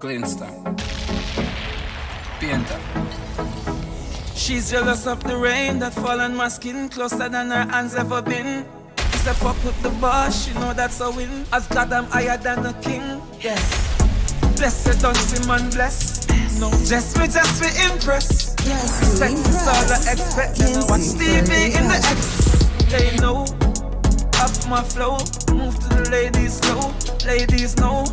Glinster. Painter. She's jealous of the rain that fall on my skin closer than her hands ever been. Step fuck with the boss, you know that's a win. As God, I'm higher than a king. Yes. Blessed, don't see man bless. No, just me, just me impress. Yes, Sex is all I expect. Then I watch TV in the X. They know. Off my flow. Move to the ladies slow. Ladies know.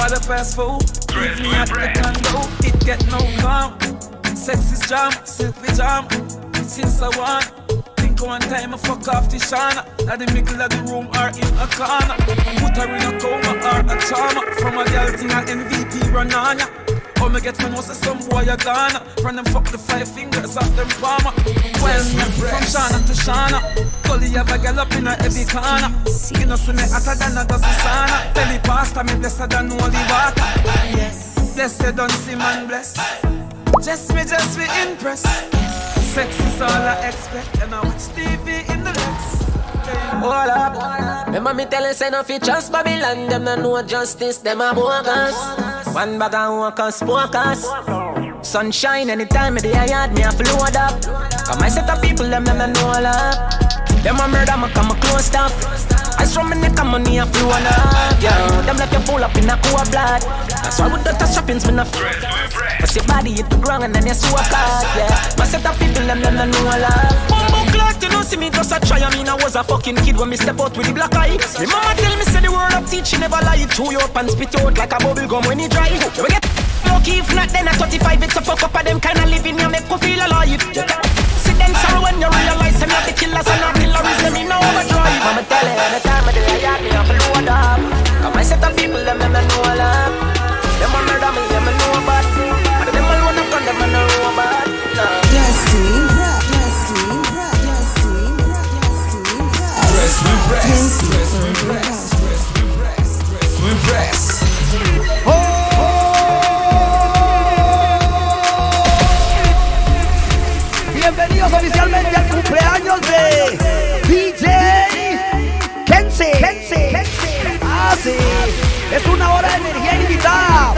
Quarter past four. Leave me at the condo. It get no calm. Sex is jam. Silk with jam. Since I want. Think one time I fuck off the shana. At the middle of the room or in a corner. Put her in a coma or a trauma. From a girl thing an MVP run on ya. Oh, me get me know some boy a gone From them fuck the five fingers off them palmer Well, from Shana to Shana Gully have a girl up in a every corner You know see me hotter than a dozen sauna Tell me pastor me blessed than holy water Yes, blessed don't see man bless Just me, just me impress Sex is all I expect And I watch TV in the Lex Hold up. Remember me tell you say no fi trust Babylon. Them no know justice. Them a bogus. One bag of workers, focus. Sunshine anytime me the yard me a flood up. Come I set up people them them no know all up. Them a murder me come a close stuff. I from me neck and money a flow up. Yeah, them left you full up in a cool blood. That's why with the touch shoppings me no Cause your body hit the ground and then you so hard. Yeah, my set up people them them no know all up. Clock, you know see me just a try. I mean I was a fucking kid when me step out with the black eye. Me mama tell me say the word of teaching never lie. Chew you up and spit out like a bubble gum when it dry. You get lucky if not then at 35 it's a fuck up of them kind of living you make you feel alive. You can sit then sorrow when you realize I'm not the killers and not killers. Them in overdrive. Mama tell you anytime I do I got me up and load up. Come I set up people them them know all up. Them murder me them know Bienvenidos oficialmente al cumpleaños de DJ Kense. Ah, sí. Es una hora de energía ilimitada.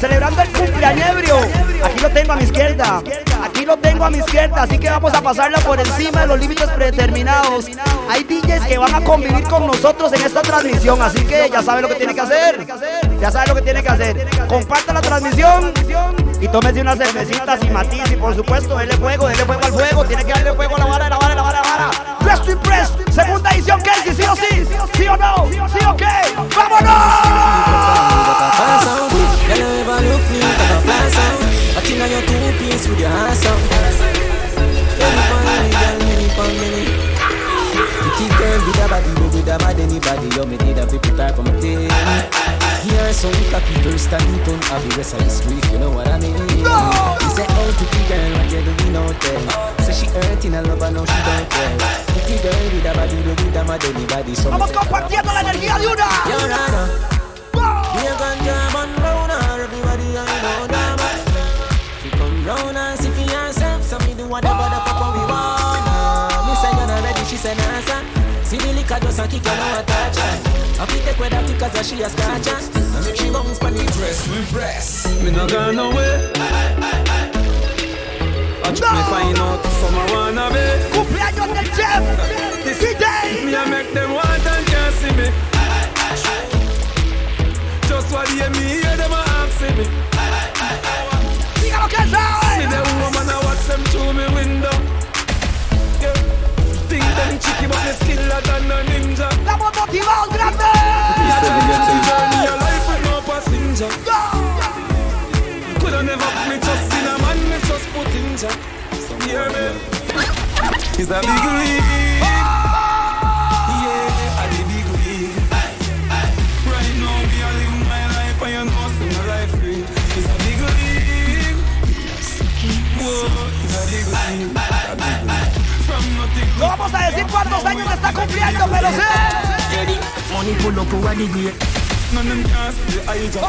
Celebrando el cumpleaños. Aquí lo tengo a mi izquierda. Aquí lo tengo a mi izquierda. Así que vamos a pasarla por encima de los límites predeterminados. Hay DJs que van a convivir con nosotros en esta transmisión. Así que ya sabe lo que tiene que hacer. Ya sabe lo que tiene que hacer. Comparta la transmisión y tómese unas cervecitas y matiz. Y por supuesto, dele fuego, dele fuego al fuego. Tiene que darle fuego a la vara, a la vara, a la vara, a la vara. Press to segunda edición, Casey, sí o sí, sí o no, sí o qué, ¡vámonos! You never look me like a flash out. I think I your two piece with your ass out. Many pon girl, many pon many. Pretty girl with a body, but with a bad anybody, you me need a be prepared for my day. Here some cocky first and you don't have the rest of the street, you know what I mean? No. He said, oh, pretty girl, what you doing out there? Say she hurting a lover, now she don't care. Pretty girl with a body, but with a mad anybody, so me Vamos her compartiendo la energía de una. Yo, Rana. Be a ganja whatever the fuck we want. Me say you're not ready, she say nah sir. See the liquor just a kick you know touch her. I fit take with that because she a scratch. And make she bounce pon it. Press, we press. Me not gone away. Watch me find out some I wanna be. Cumpleaños del chef, DJ. Me I make them want and can't see me. Just what they me hear them them through me window. Yeah. Think them chicky but me skiller than a ninja. Estamos motivados, grande. Yeah, journey, journey, your life with no passenger. Coulda never put me trust in a man, me just put in ja. Hear me? It's a big league. Está cumpliendo, pero sé. Money pull up over the grate. None them can't see the eye job.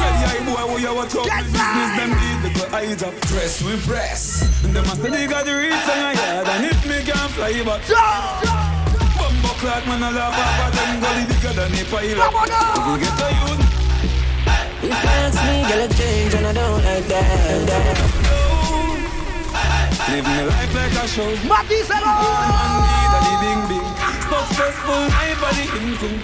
Ready eye boy, who you watch up the business them need the good eye job. Press we press. And them a say they got the reach on a yard, and if me can fly back. Bumbo clock man a laugh off of them gully bigger than a pilot. Vámonos. We get a youth. Live my life like a show. Matíselo. Daddy bing bing. Successful, my body hinting.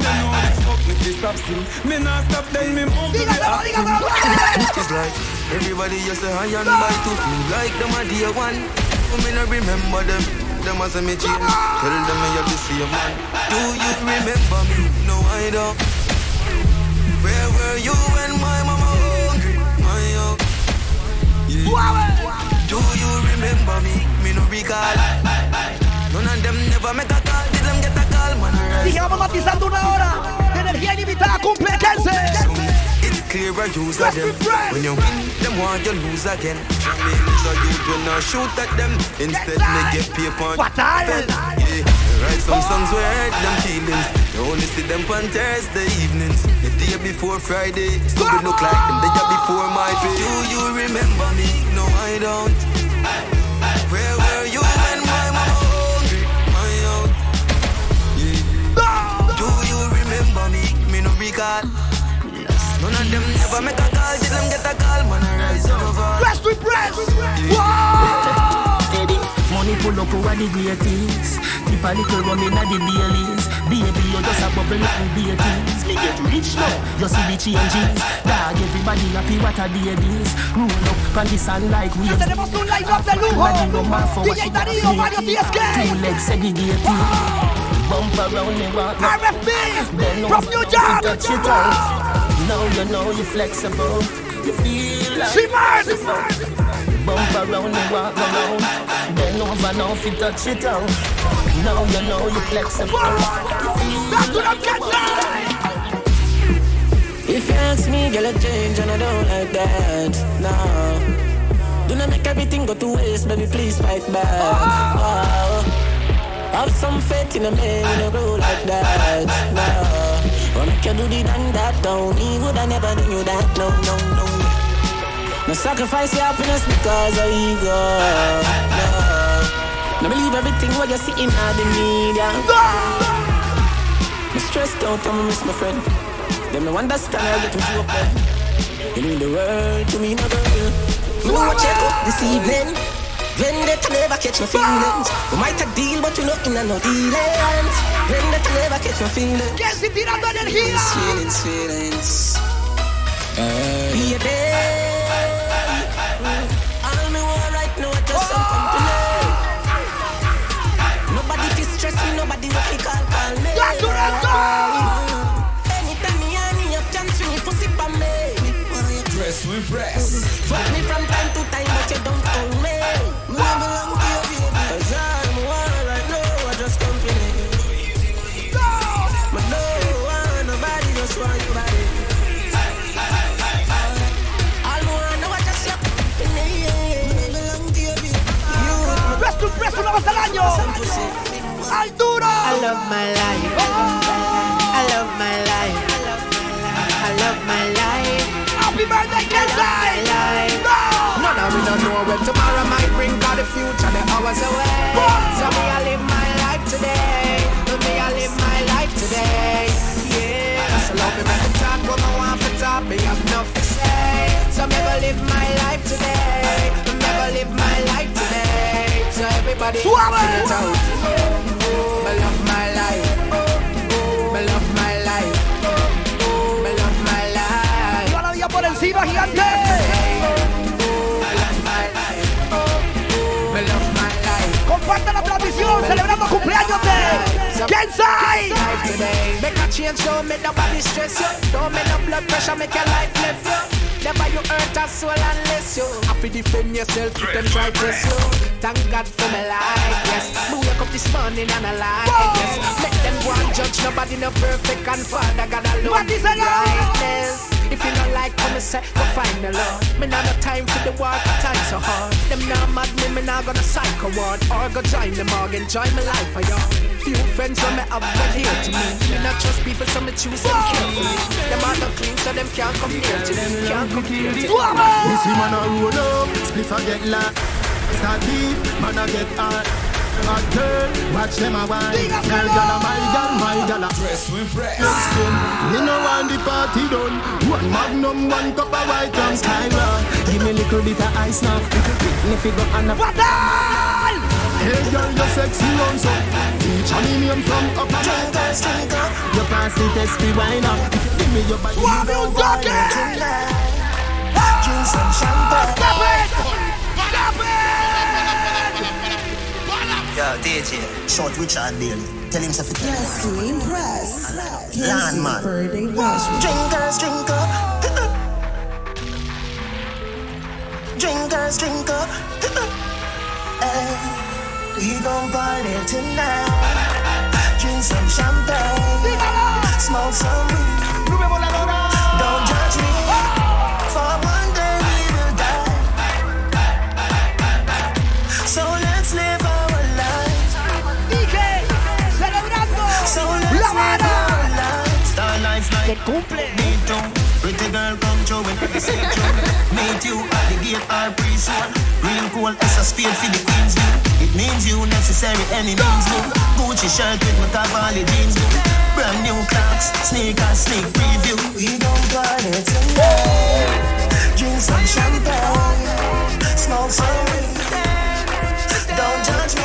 Me know the fuck me fi stop still. Me not stop then me move to the Dígaselo, acting. dígaselo. It's like everybody you say I and by to feel like them a day one. But me not remember them. Them as me change. Tell them me have the same man. Do you remember me? No, I don't. Where were you when my mama hungry? My young. Yeah. Do you remember me? Me no recall. None of them never make a call. Did them get a call, man? Dije, vamos matizando una hora de energía ilimitada. Cumple 15. It's clear I use Let's them. When you win, them want you lose again. Me lose a youth when I shoot at them. Instead, they get paper. Fatal. Yeah, write some songs where hurt them feelings. You only see them on Thursday evenings. The day before Friday, so we look like them the day before my pay. Do you remember me? No, I don't. Where were you Me no recall. None of them never make a call. Did them get a call? Man, I rise over. Press to press. Wow. Steady. Money pull up over the greatest. Keep a little rum in the dailies. Baby, you just a bubble and beatings. Me get rich now, you see the changes. Dog, everybody happy what a day this. Roll up on the sun like Ya waves. tenemos un line-up de lujo. DJ Darío, Mario TSK. Two legs segregated. Bump around me, walk now. RFB Bend from over, New touch it York. Now you know you're flexible. You feel like Simon. Bump around and walk around. Bend over now if you touch it out. Now you know you're flexible. You feel Back to like. If you ask me, girl, I change and I don't like that. No. Do not make everything go to waste, baby, please fight back. Oh. oh. Have some faith in a man, you know, grow like that. No. Wanna make you do the done that, don't me, would I never do you that, no, no, no. No sacrifice your happiness because of ego. No. No believe everything what you see in all the media. I'm stressed out, I'm miss my friend. Them no understand how I get to you up there. You mean the world to me, no girl. What check up this evening. Vendetta never catch my feelings. We might a deal, but you know in a no dealings. Vendetta never catch my feelings. Que si tirando energía. Feelings, feelings. Be a day. All me want right now is just some company. Nobody fi stress me, nobody no fi call call me. Back to the top. Anytime me and me up, chance swing your pussy pa me. Press, we press. Fuck me from time to time, but you don't own me. Me Cause. But the future, the hours away. So me, I live my life today. Me, I live my life today. Yeah. So love me, make me talk what I want to talk. Me have enough to say. So me, live my life today. Me, live my life today. So everybody, sing it out. Kensai. Make a change, don't make nobody stress you. Don't make no blood pressure, make your life live you. Never you hurt a soul unless you to defend yourself if them try test you. Thank God for my life, yes. Me wake up this morning and alive, yes. Make them go and judge nobody no perfect and Father God alone. What is? Brightness. If you don't like come and say, go find the Lord. Me not no time for the war, time so hard. Them not mad me, me not gonna psycho ward or go join the morgue, enjoy my life for y'all. Few friends when me have been here to me. Me not trust people, so me choose them carefully. Them are not clean, so them can't come near to me. Can't come near to me. Suave. This man a roll up, spliff a get locked. Start deep, man a get hot. Hot girl, watch them a wine. Dígaselo. Girl, gala, my gal, my gala. Press, we press. Skin. Me no want the party done. One magnum, one cup of white rum. Skyrock. Give me little bit of ice now. Little bit, me figure and a Fatal! Hey girl, you're sexy on so Teach me name from up a Drink us. You pass the test, be wine up. Give me your body, Swab you you don't want talking! Drink some champagne. Stop it! Stop it! Yo, DJ, short Richard Daly. Tell him to fit. Jesse Press. Landman. Birthday Rush. Drinkers, drink up. Drinkers, drink up. Hey, we gon' party tonight. Drink some champagne. Smoke some cumple. me too. Pretty girl through when every say true. Meet you at the gate or pre-soon. Real cool as a spade for the queen's. It means you necessary any means. Gucci shirt with my the jeans. Brand new clocks, sneakers, sneak preview. We gon' party tonight. Drink some champagne. Smoke some weed. Don't judge me.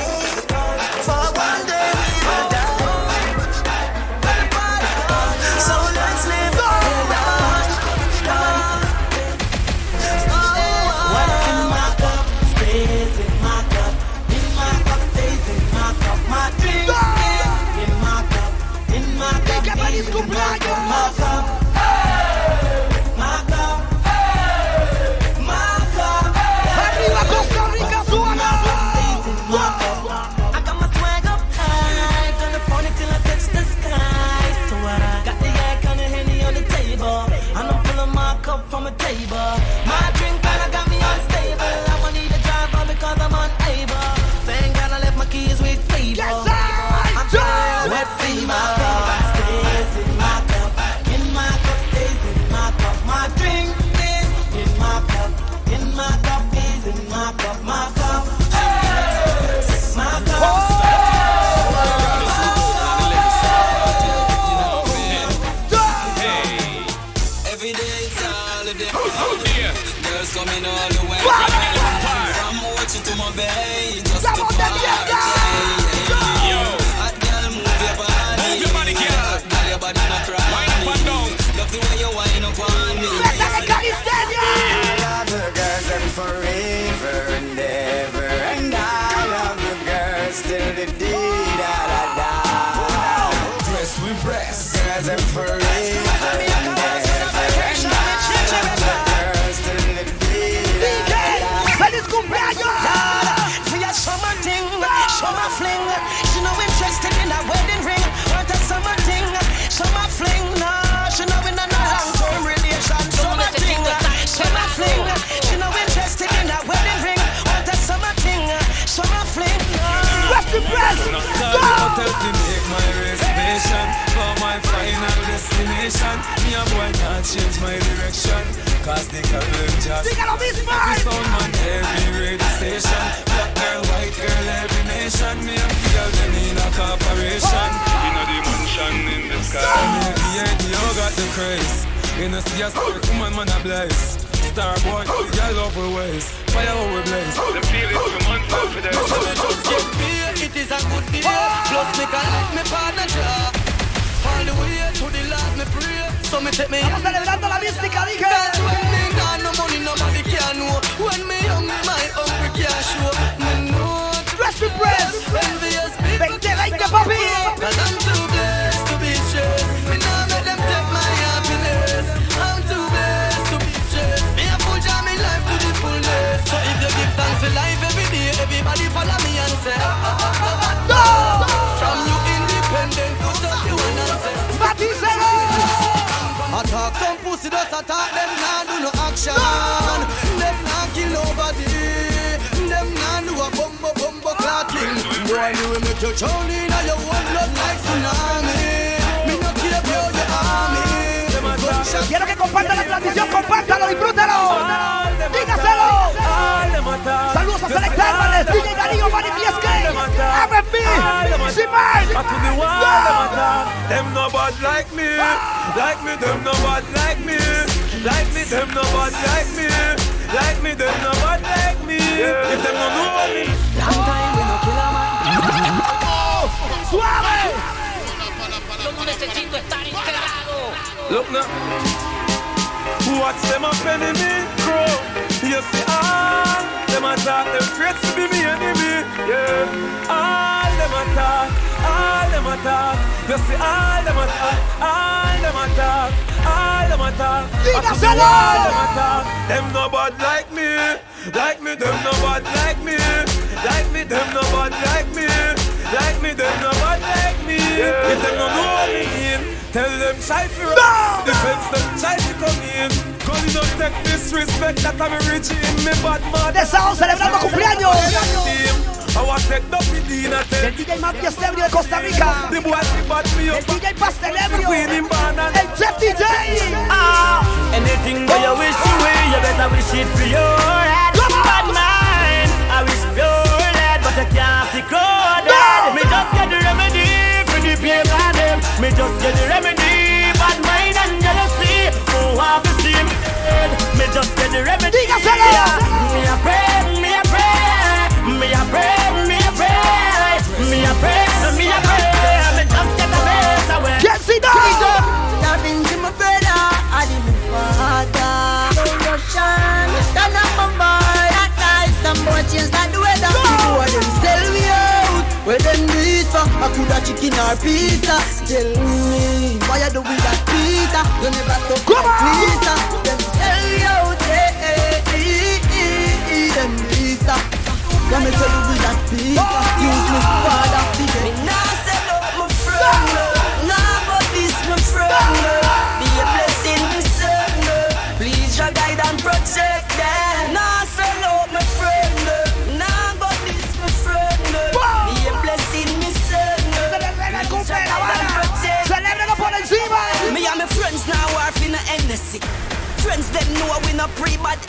The problem just Diga lo mismo. every sound man, every radio station. Black girl, white girl, every nation. Me and the girl, them in a corporation. You know the mansion in the sky. Me and the ADO got the craze. You know see a spirit woman, man a blaze. Star boy, the girl love her ways. Fire how we blaze. Them feel it from months for them. So me just get paid, it is a good day. Plus me can let me partner job. All the way to the Lord me pray. So me take me Estamos celebrando la mística, dije. When me got no money, nobody can know. When me young, my hungry can't show. Me know Rest in press. envious people. 2020, papi. Pussy, just attack them, nah do no action. Them nah kill nobody. Them nah do a bumbo bumbo clotting. Boy, me will make you drown in your own blood like tsunami. Me no care about the army. Gunshot Quiero que compartan la transmisión, compártalo, disfrútalo. Dígaselo. Saludos a Select Hermanes, DJ Darío, Manifiesque, R&B, Simán. I to the wall, them attack. Them no bad like me, like me. Them no bad like me, like me. Them no bad like me, like me. Yeah. If them no know me. Long time we no kill a man. ¡Suave! Look now. What's them up enemy? Crow. You see all them attack. Them afraid to be me enemy. Yeah. All them attack. All them attack. You see all them attack. All them attack. All them attack. I could be Dígaselo. all them attack. Them no bad like me. Like me, them no bad like me. Like me, them no bad like me. Like me, them no bad like me. If them no know me in, tell them try to run. Defense them try to come in. Cause you don't take disrespect that I'm rich in me bad man. De Sao celebrando cumpleaños. I want take the Medina El DJ más fiestebrio de Costa Rica. The boy the bad me El. DJ pastelebrio. El Chef DJ. Ah, anything that you wish to win, you better wish it for your head. On. Bad mind, I wish pure lead, but I can't see coded. No. Me just get the remedy for the paper them. Me just get the remedy, bad mind and jealousy. Who have the same head? Me just get the remedy. Dígaselo. Me a pray, me a pray, me a pray, way. ¿Quién si no? Loving to my brother, I did my father. No Russian, stand up my boy. That night, some boy change like the weather. People want them sell me out. Where them do it for? I could have chicken or pizza. Tell me, why you do with that pizza? You never talk Come like pizza. Them sell me out, eh, eh, eh, eh, eh, them pizza. Let me tell you with that pizza. Use me father, me nah sell out my friend. Know we no pre-bad.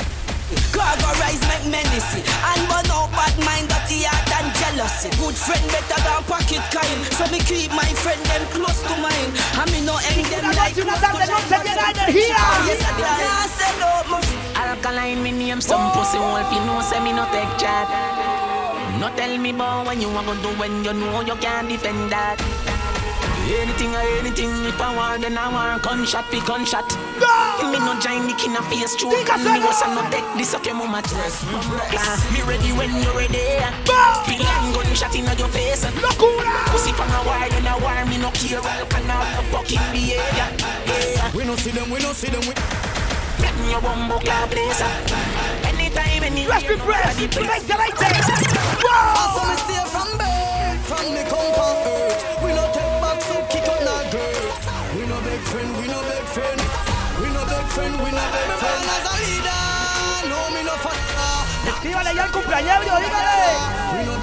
Cargo rise make menace And burn out bad mind, dirty heart and jealousy Good friend better than pocket kind So me keep my friend them close to mine And me no end them like close to noche llena. Yes, I did. Nah, sell out my Alkaline, me name some oh. pussy wolf, you know, say me no take chat. No tell me about when you want to do when you know you can't defend that. Anything or anything, if I want, then I want gunshot, be gunshot. Me no join the king of face stroke, and me was no take this okay, mama dress. Me ready when you're ready. Feel like gunshot in your face. Locura. Pussy from a war, when a war, me no care, can have the fucking behavior. Yeah. We no see them, we no see them. We Get me a bumbo clap place. Anytime, anywhere. Be pressed. nobody place. Veinte, veinte. Wow. So friend, we no big friend. As a leader, no me no follower. Escríbale ya el cumpleaños, dígale.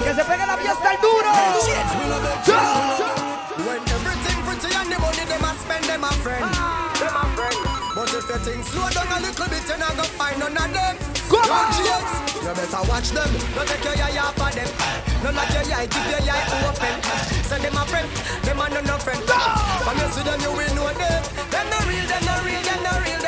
Que se pegue la fiesta el duro. We no big friend, we no When everything pretty and the money them a spend them a friend. Ah. Them a friend. But if you think slow down a little bit, you're not gonna find none of them. Come Yo, on. James, you better watch them. Don't take your eye off of them. Don't your eye keep your eye open. Send them a friend, them a no no friend. When you see them, you will know them. Them no real, them no real, them no real, them no real.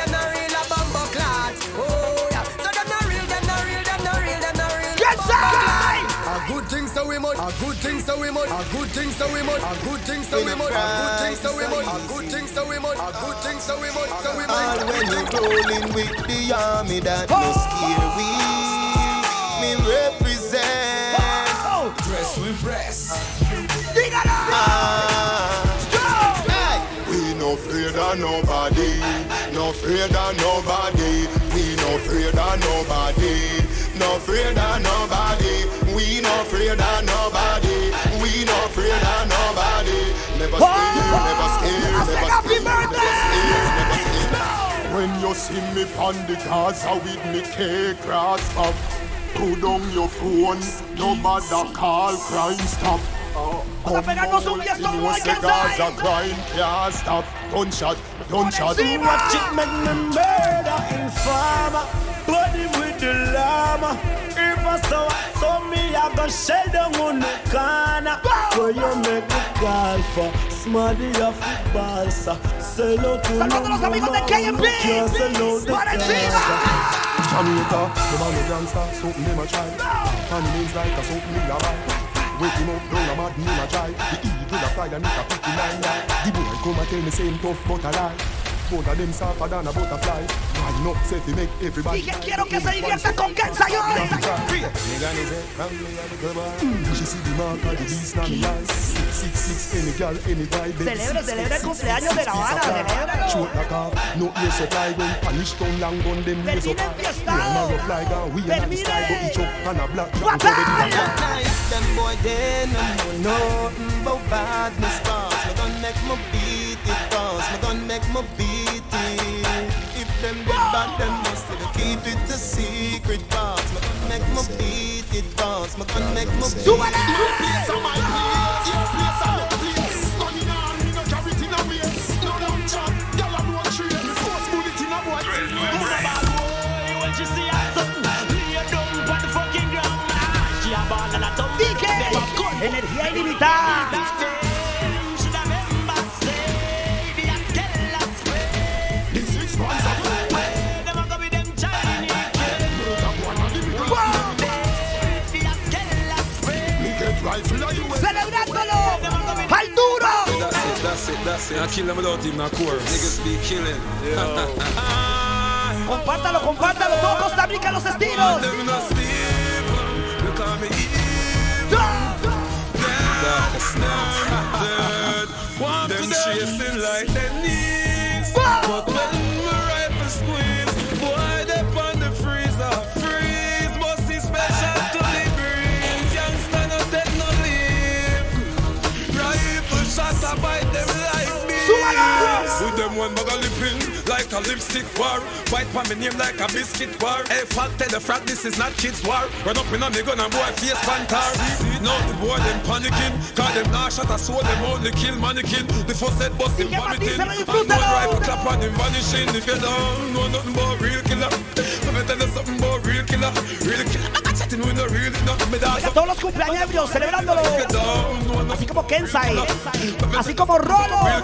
Must. A good thing so we must. A good thing so we must. A good thing so we must. A good thing so we must. A good thing so we must. A good thing so we must. So we All must. when you're rolling with the army that no scare we Me represent Oh, Dress with breast. dígalo. ah, hey. We no afraid of nobody No afraid of nobody We no afraid of nobody We no afraid of nobody. We no afraid of nobody. We no afraid of nobody. Never scared, never scared, never scared, never scared, never scared. When you see me on the Gaza with me cake cross up Put down your phone, no matter call crime stop. Pegarnos un fiestón, You say. Gaza crime can't stop. Gunshot, gunshot. Watch it make me murder informer Body with If I saw so me I go shell down on the corner Where you make me call for Smarty of the balsa Sell out to Saludando a los amigos de KMP. Por encima. Jamaica, the man no gangster, something them a try. And it means like a something me a buy. Wake him up, down a mad name a dry. The eagle a fly and it a 59 die. The boy come and tell me same tough but a lie. Both of them suffer than a butterfly. Why not say to make everybody Dije quiero que se divierta con Kenza mm, yo. Celebre, celebre el cumpleaños de la Habana, celébralo. Shoot like off, no ear supply when punish down long gun them raise up. Termina enfiestado. We are fly down, we are not Termine. style, but each up and a black jack What over the time? black. Nice, them boy, they no know nothing about badness cause Me gon' make me beat it cause Me gon' make me beat it If them dead bad, them must keep it a secret cause Me can make me beat it cause me can make me beat it. You place on my place, you place on my place. No carry it in a waist. No long chop, y'all a road tree Force bullet in a boy, you a boy When she see us, lay down on the fucking ground She a ball and a tongue, DK, energía ilimitada it, that's it, that's it. I kill them without even a chorus. Niggas be killing. Compártalo, compártalo. Todo Costa Rica los estilos. Them no sleep. Look at me evil. Darkness now. Dead. Them chasing like their knees. But like a lipstick war. White pan me name like a biscuit war. Hey, fact tell the frat this is not kids war. Run up in a me gun and boy face pantar. Now the boy them panicking. Cause them not shot a soul them only kill mannequin. The first head bust him vomiting. And one rifle clap on him vanishing. If you don't know nothing about real killer. Let me tell you something about real killer. Real killer. Chatting with no real enough. Me dance A todos los cumpleaños celebrándolo. If you don't know nothing Así como Kensai. Así como Rolo. Real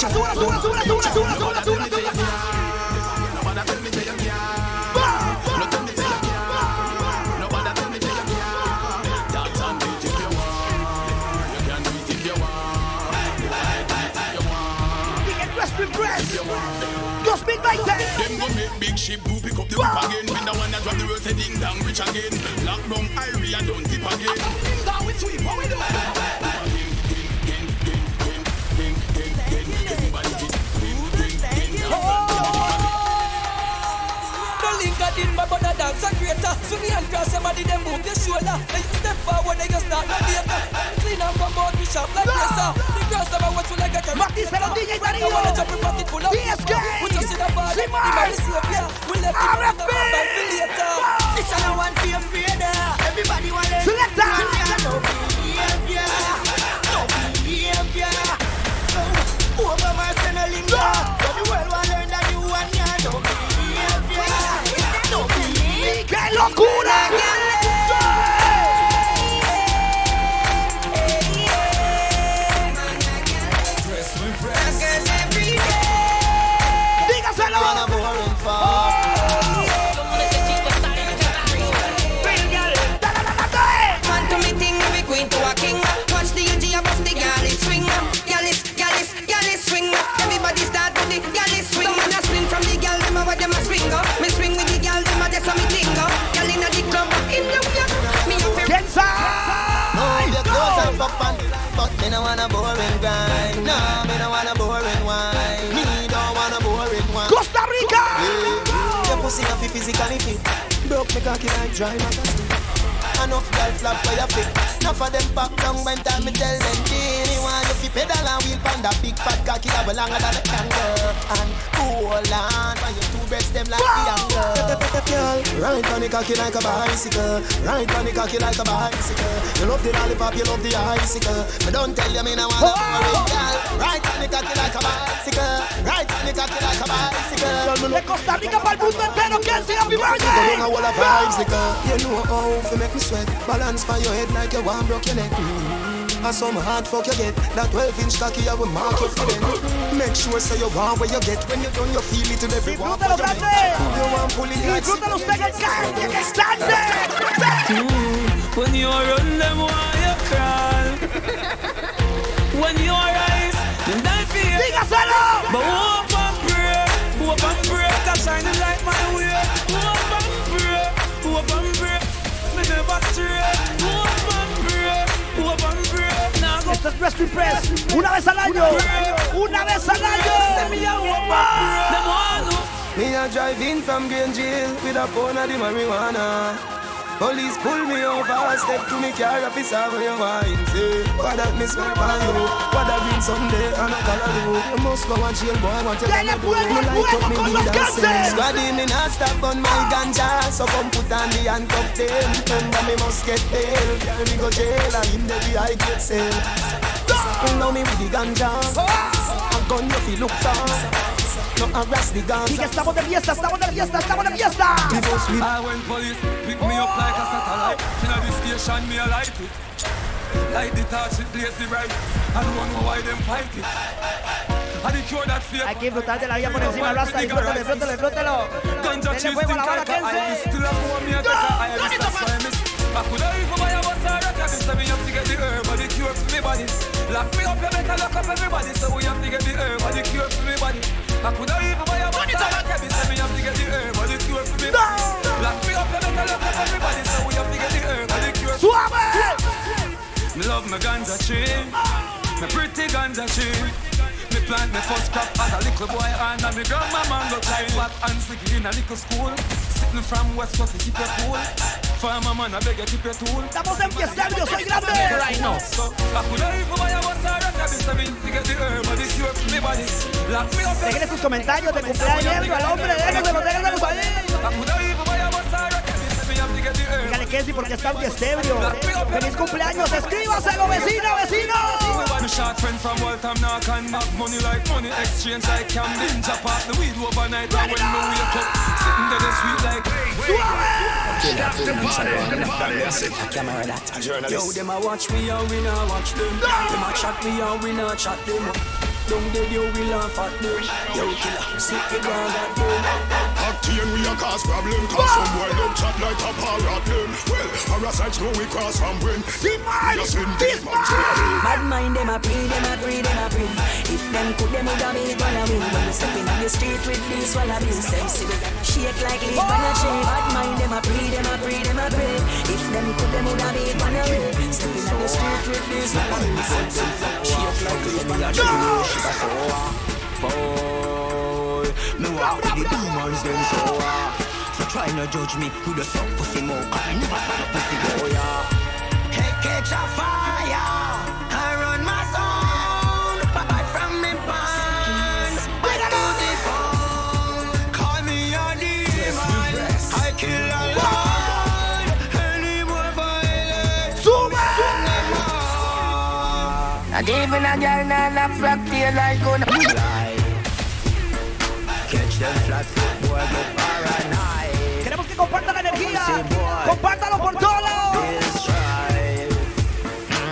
Mucha dura, dura, dura, dura, dura, dura, dura, dura. Just been like that. Them go make big ship do pick up the whip again. Been the one that drop the road, say ding dong, rich again. Lock down Irie and don't tip again. Ding dong, we sweep, what we do? dance a greater. So me and cross somebody move your shoulder. Then you step forward, then you start no later. Clean up and board, we sharp like racer. Uh. The girls never watch you like a carrot. this said, DJ Taddy, yo. DSK. We just see the ball. The man is savior. We left him on the ball by later. This is the one for your fear there. Everybody want it. Selector. Cocky like dry magazine. Enough girl flap for your fit. Enough of them pop down when time me tell them Genie want you fi pedal and wheel pan that big fat cock cocky have longer than a kangaroo. And hold on, when you two breasts them like the angle. Girl, ride on the cocky like a bicycle. Ride on the cocky like a bicycle. You love the lollipop, you love the icicle. But don't tell you me no wanna worry, girl. Ride on the cocky like a bicycle. Ride on the cocky like a bicycle. De Costa Rica para el mundo entero, ¿quién sigue mi Go down a wall of vibes, nigga. You know how to make me sweat. Balance by your head like you want broke your neck. Mm. And some hard fuck you get. That 12 inch cocky I will mark you for them. Make sure say you want where you get. When you done you feel it in every one. Disfrútalo, grande. You want pull like Disfrútalo usted en carne, que es grande. When you run them, why you crawl? when you rise, then I feel. Dígaselo. But hope and pray, hope and pray, cause shining like my way. Hope Esto es Press to Press. Una vez al año. Una vez al Send me a hope and pray. Them año. Me a drive in from Green Jail with a pound of the marijuana. Police pull me over, step to me car, officer, where you wine, say What that me smell by you, what that green Sunday, and a color you. You must go and jail, boy, what you gonna do? Me light up me weed and gases. say Squaddy, me not stop on my ganja. So come put on the handcuff them Remember me must get bail. Carry me go jail, and in the I get sale You know me with the ganja. A gun you feel look for No harass the Y ganja que estamos de fiesta, estamos de fiesta, estamos de fiesta. I when police pick me up like a satellite. Inna the station me a light it. Light the torch it blaze the bright I don't know why them fight it. I the cure that fear. Hay que disfrutar de la vida por encima, Rasta. Disfrútalo, disfrútalo, disfrútalo. Ganja Denle fuego a la bala, like a iris Kenzie. Still a go me a take a iris That's why I miss I could have even buy a bus or a cabin So me have to get the herb or the cure for me body. Lock me up, you better lock up everybody. So we have to get the herb or the cure for me body I could have even buy a bus or a cabin So me have to get the herb or the cure for me. Body me up, you better lock everybody So we have to get the herb or the cure for me. Me love my ganja tree, my pretty ganja tree. Me plant my first crop as a little boy and me grandma mango climb back and sticky in a little school. Sitting from West Coast to keep your cool. Farmer man, I beg you keep your tool. Estamos en fiesta, yo soy grande. Right now. So I could have even buy a bus or a cabin so me to get the herb or the cure for me body. Lock me up. Déjenle sus comentarios de cumpleaños al hombre, déjenselos, déjenselos ahí. I the herb. Dígale que sí porque está un fiestebrio. Feliz cumpleaños, escríbaselo, vecino, vecino. My short friend from Waltham knock and knock money like money exchange like Camden Chop off the weed overnight and when me wake up Sitting there the sweet like Yo, them a watch me and we not watch them. Them a chat me and we not chat them. Don't dead, yo, we laugh at them. Yo, killer, sit the ground at them. Octane we a cause problem Cause some boy look chat like a parrot them Well, parasites know we cross from when You send this man to the hill Bad mind them a pre, them a pre, them a pre. If them could, them woulda be one of me. When we step in on the street with these wallabies, them see we shake like leaf on a tree. Bad mind them a pre, them a pre, them a pre. If them could, them woulda be one of me. Step in on the street with these wallabies, them see we shake like leaf on a tree. Boy, me walk with the demons them so uh, So try not judge me with the suck pussy mouth Cause I never suck pussy boy yeah Hey, catch a fire. I run my zone. Bad from me pan. Back to the bone. Call me a demon. I kill a lion. Any more violence. Not even a girl nah lap flap tail like gun Queremos que compartan la energía. Compártalo por todos.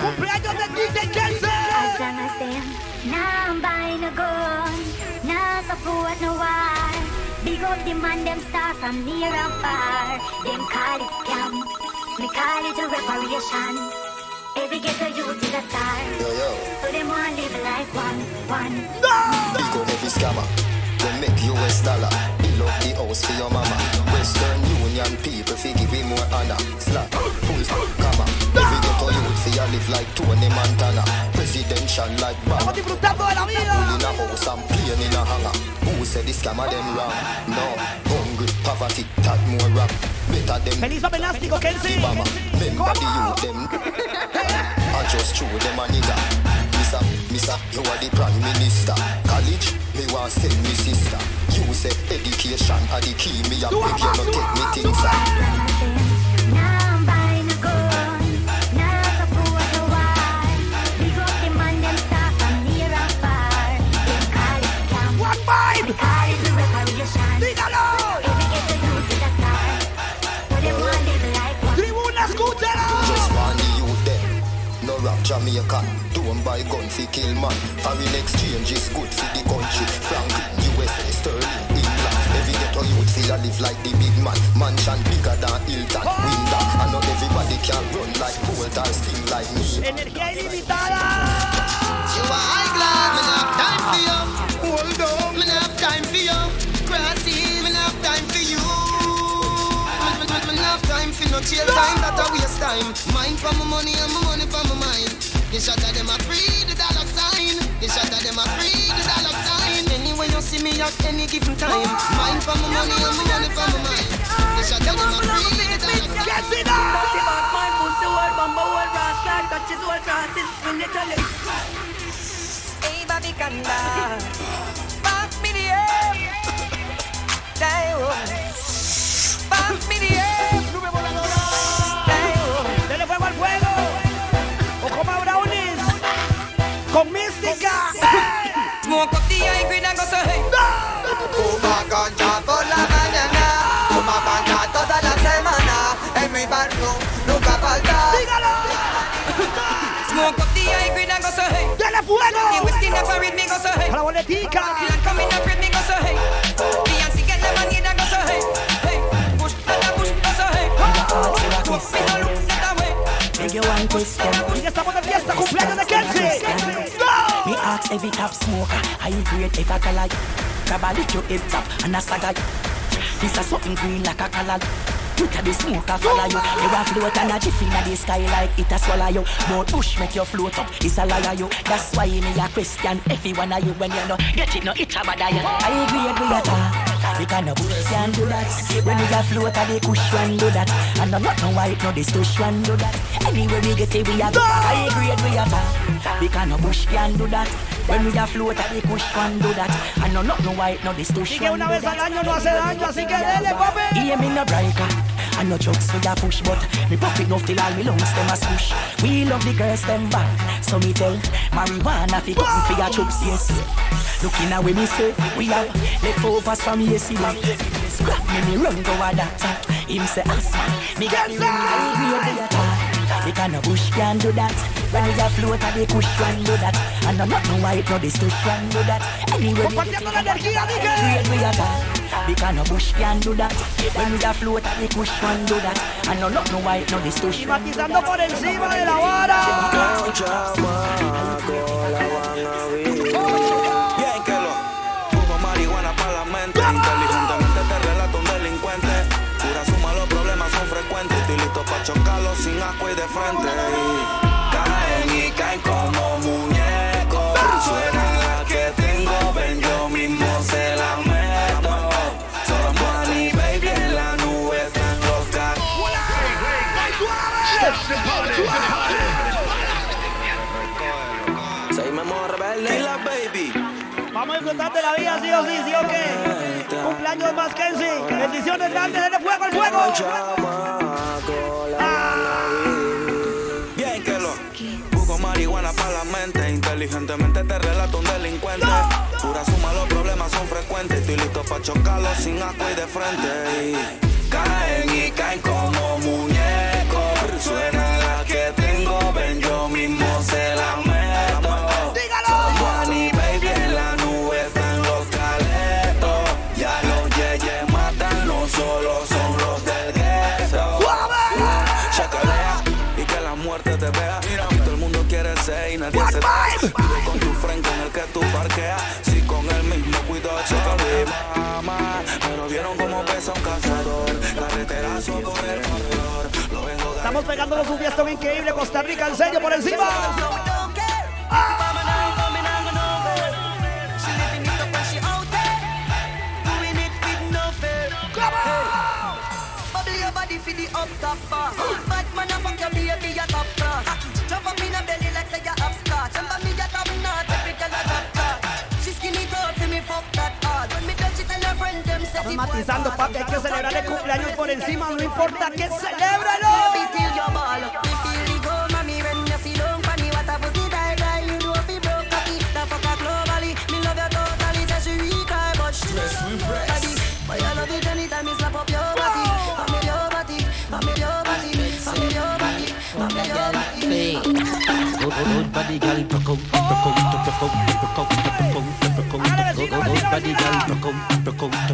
Cumpleaños de DJ Kenzie. As long as them now I'm buying a gun, now support no war. Big up the man, them start from near and far. Them call it scam, me call it a reparation. Every ghetto youth is a star, Yo, yo, so them want live like one, one. pick up every scammer. They make US dollar. Build up the house for your mama. Western Union people fi give me more honor. Slap, full, comma. Every ghetto youth fi a live like Tony Montana. Presidential like Bama. disfrutando de la Bull in a house and plane in a hangar. Who said this scammer them wrong? No, hungry, poverty, that more rap. Better them. Feliz Omenástico, Kenzie. Bama. Remember the youth them. I just chew them a nigga. Missa, Missa, you are the prime minister. Me want send me sister. You say education are the key. Me a beg you take me things. Now buy gun fi kill man. Foreign exchange is good for the country. Franklin, USA, Sterling, England. Every ghetto youth fi a live like the big man. Mansion bigger than Hilton, oh! Window. And not everybody can run like Bolt or sting like me. Energía ilimitada. You are high glad, me not have time for you. Hold on, me not have time for you. Grassy, me not have time for you. Time for no chill time, that a waste time. Mind for my money and my money for my mind. The shot of them a free the dollar sign. The shot of them a free the dollar sign. Anyway you see me at any given time. Mind for my money and my money for my mind. The shot of them a free the dollar sign. Yes, it Dirty back, my pussy, old bumbo, old rascal, touches old crosses, when they tell you. Hey, Bobby Kanda. Pass me the air. Die, oh. Pass me the air. Con mística. Smoke up the high grade and go so hey. Fuma ganja por la mañana, fuma ganja toda la semana. En mi barrio nunca falta. Smoke up the high grade and go so hey. Dele fuego. The whiskey never read me go so hey. A la boletica. Killer come in and afraid me go so hey. Beyonce get the money that go so hey. Hey, push and a push go so hey. Walk me no look that way. Beg you one question. Y estamos de fiesta, cumpleaños de Kenzie. Ask every top smoker, are you great if I like? Grab a lick your head top and a saga. This a something green like a color. At the smoke a follow you. You a float and a jiffy in the sky like it a swallow you. But push make you float up, it's a liar you. That's why me a question every one of you when you know get it no it a bad you. I agree with you talk. We can no can do that. When we a float a the kush one do that. And no not no white no one do that. Anyway we get it we a go. I agree with you talk. We can no bush can do that. When we a float a kush one do that. And no not no white no this tush Y que una vez al año no hace daño, así que dele, papi. Hear me no breaker. I no jokes for ya push, but me profit enough till all me lungs them a swoosh. We love the girls them back, so me tell marijuana fi cutting for your chups, yes. Looking at when me say we have leftovers from yesterday. Scrap me me run go a doctor. Him say ah, asthma, me got ring I agree with your talk. The kind of bush can do that. When we a float a the kush can do that. And no not no white no can do that. Anyway, we get Compartiendo la energía, dije. Great we a talk. The kind of bush can do that. When we a float the kush can do that. And no not no white no. Y matizando por encima de la vara. A disfrutar de la vida, sí o sí, sí o qué. Cumpleaños más Kenzie. Bendiciones grandes, dele fuego al fuego. Bien que lo marihuana para la mente Inteligentemente te relato un delincuente Pura suma, los problemas son frecuentes Estoy listo para chocarlos sin asco y de frente Y caen y caen como muñecos Suena la que tengo, ven yo mismo se la Vive con tu friend con el que tú parqueas. Si con el mismo cuidado choca mi mamá. Pero vieron cómo pesa un cazador. Carreterazo por el corredor. Lo vengo de Estamos pegándonos un fiestón increíble. Costa Rica, el sello por encima. The up top boss. Bad man, I fuck your baby, top matizando, papi. Hay que celebrar el cumpleaños por encima. No importa que celébralo. Broke broke out, broke out, broke out, broke out, broke out, broke out. Broke out, broke out, broke out, broke out, broke out.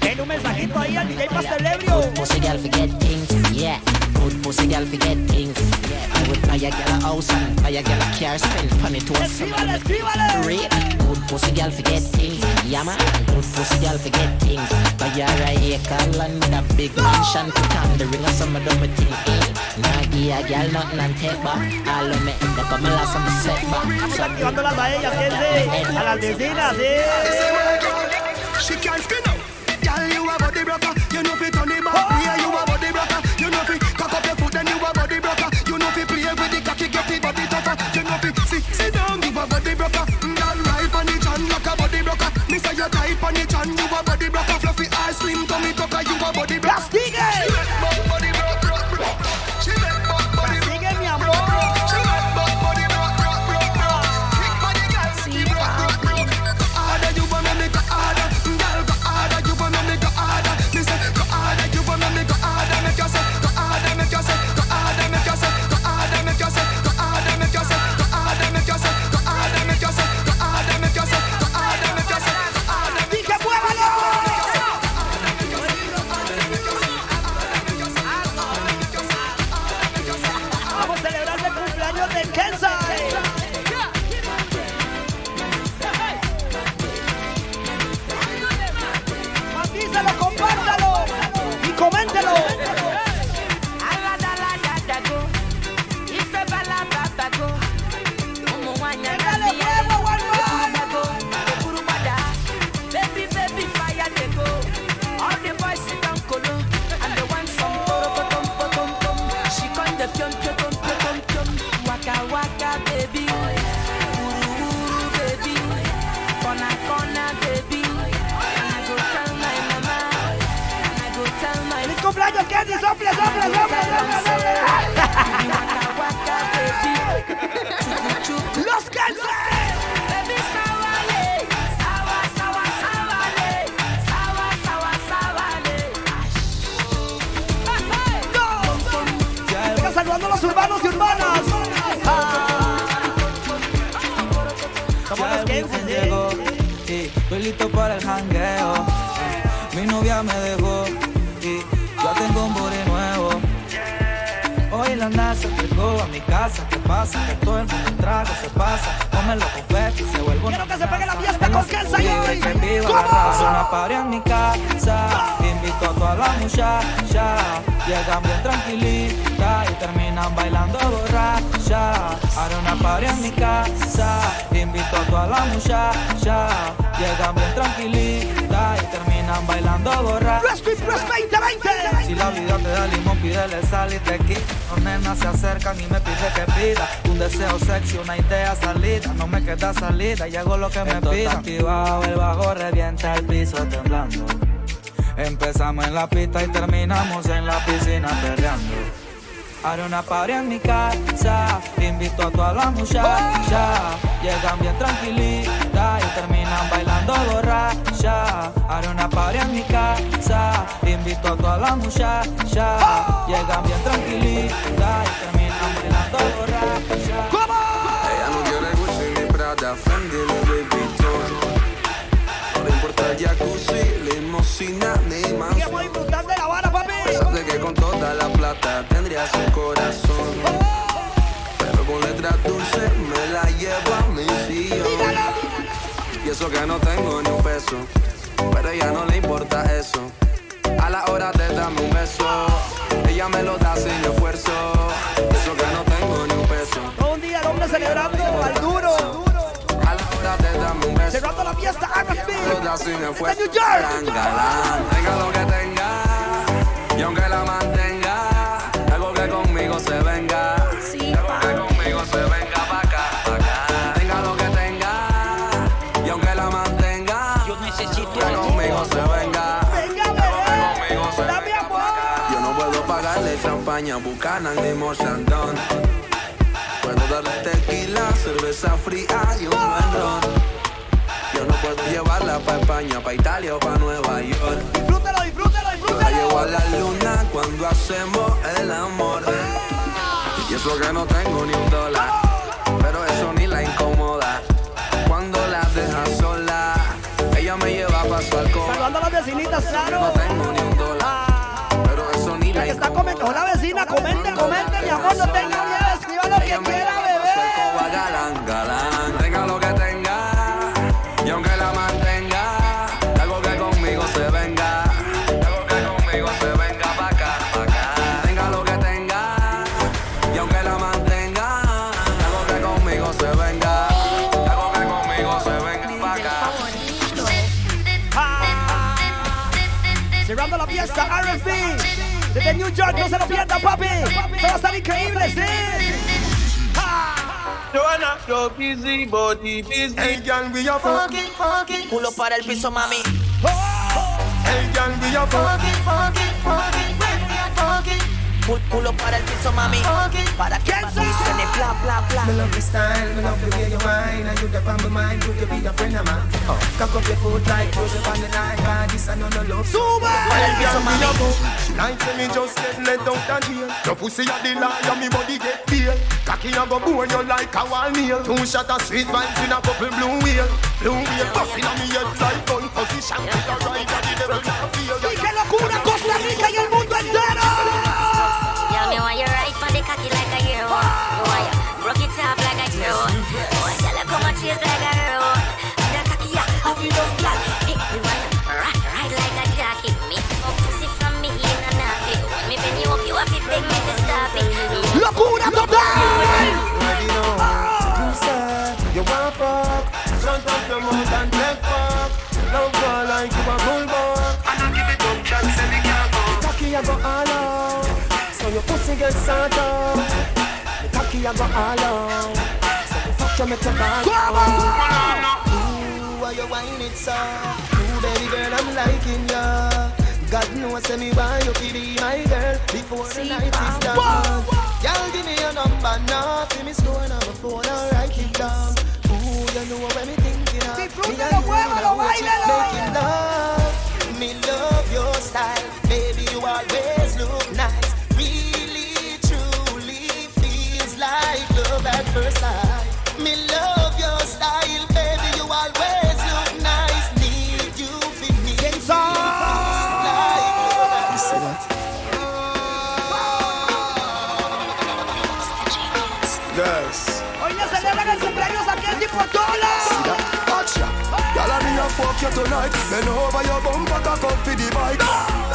Denle un mensajito ahí al DJ Pastelebrio. Good pussy girl forget things, yeah. Good pussy girl forget things, yeah. I would buy a girl a house and buy a girl a car, spend money to a summer. Great. Good pussy girl forget things, yeah man. Good pussy girl forget things. Buy her a acre land with a big mansion, put on the ring of some of them thing. Eh. Nah give a girl nothing and take back. All of me end up on my last and my set back. So Activando las baellas, gente. A las vecinas, sí. She can't spin up. Para el jangueo. Mi novia me dejó y ya tengo un body nuevo. Hoy la NASA llegó a mi casa. ¿Qué pasa? Que todo el mundo trago se pasa. Come los confetis, se vuelve una Quiero que se pegue la fiesta con Kensai hoy. viva ¿Cómo? la raza. En mi casa. Invito a todas las muchachas. Llegan bien tranquilitas y terminan bailando borracha. Haré una party en mi casa. Invito a todas las muchachas. Llegan bien tranquilitas y terminan bailando borracha. Rescue Press 2020. Si la vida te da limón, pídele sal y te quita. Los nenas se acercan y me pide que pida. Un deseo sexy, una idea salida. No me queda salida y hago lo que me pida. activado, el bajo revienta el piso temblando. Empezamos en la pista y terminamos en la piscina perreando. Haré una party en mi casa, invito a todas las muchachas. Llegan bien tranquilitas y terminan bailando borracha. Haré una party en mi casa, invito a todas las muchachas. Llegan bien tranquilitas y terminan bailando borracha. Ella no quiere Gucci ni Prada, plata tendría su corazón. Pero con letras dulces me la llevo a mi sillón. Y eso que no tengo ni un peso. Pero a ella no le importa eso. A la hora de darme un beso, ella me lo da sin esfuerzo. Y eso que no tengo ni un peso. Todo un día el hombre celebrando al duro. A la hora de darme un beso. Cerrando la fiesta Lo da sin esfuerzo. Tenga lo que tenga. Y aunque la mantenga, champaña, bucanan Mochandon. Puedo darle tequila, cerveza fría y un buen ron. Yo no puedo llevarla pa' España, pa' Italia o pa' Nueva York. Disfrútalo, disfrútalo, Yo la llevo a disfrútalo. la luna cuando hacemos el amor. Y eso que no tengo ni un dólar, pero eso ni la incomoda. Cuando la deja sola, ella me lleva pa' su alcohol. Saludando a las vecinitas, No claro. tengo ni un dólar, Está comentando la vecina, comente, comente, mi amor, no tenga miedo, escriba lo que quiera, bebé. No se lo pierda, papi. Se va a estar increíble, sí. Joanna, yo busy, body busy. Hey, girl, we are fucking, fucking. Culo para el piso, mami. Hey, girl, we are fucking, fucking, fucking. We are fucking. Cul- Culo para el piso, mami. Okay. Para que me dicen de bla, bla, bla. Me love the style, me love the way you whine And you the on my mind, could you be a friend of mine? Oh. Cock up your foot like Joseph on the night God, this I know no love Sube! Hey, girl, girl, we me are a fuck. Like say me just get let out of jail. Your pussy a the lie and me body get bail. Cocky a go bore you like a wall nail. Two shot of sweet vibes in a couple blue wheel. Blue wheel busting on me head like gun position. With a right of the devil not feel. Y qué locura, Costa Rica y el mundo So get sort out. Cocky a go all out. So the fuck you make your back Ooh, why you whine it so? Ooh, baby girl, I'm liking ya. God knows me why you could be my girl before the night is done. Y'all give me your number now. Give me store on my phone, I'll write it down. Ooh, you know what me thinking of. Me and you muévelo, now watch it making love. Me love your style, baby. You always look nice. Love at first sight. Me love your style, baby. You always look nice. Need you for me. Feels like love at first. Yes. Hoy le celebran el cumpleaños a Kenzie Portola. Gotcha. Y'all and me a fuck you tonight. Bend over your bumper, cock up for the bike.